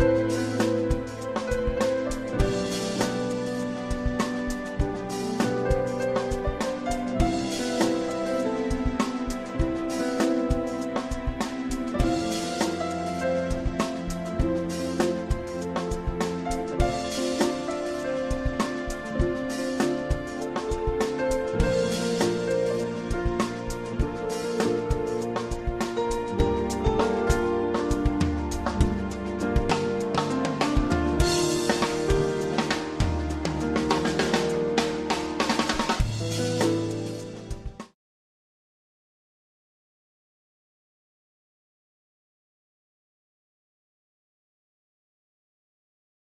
Bye.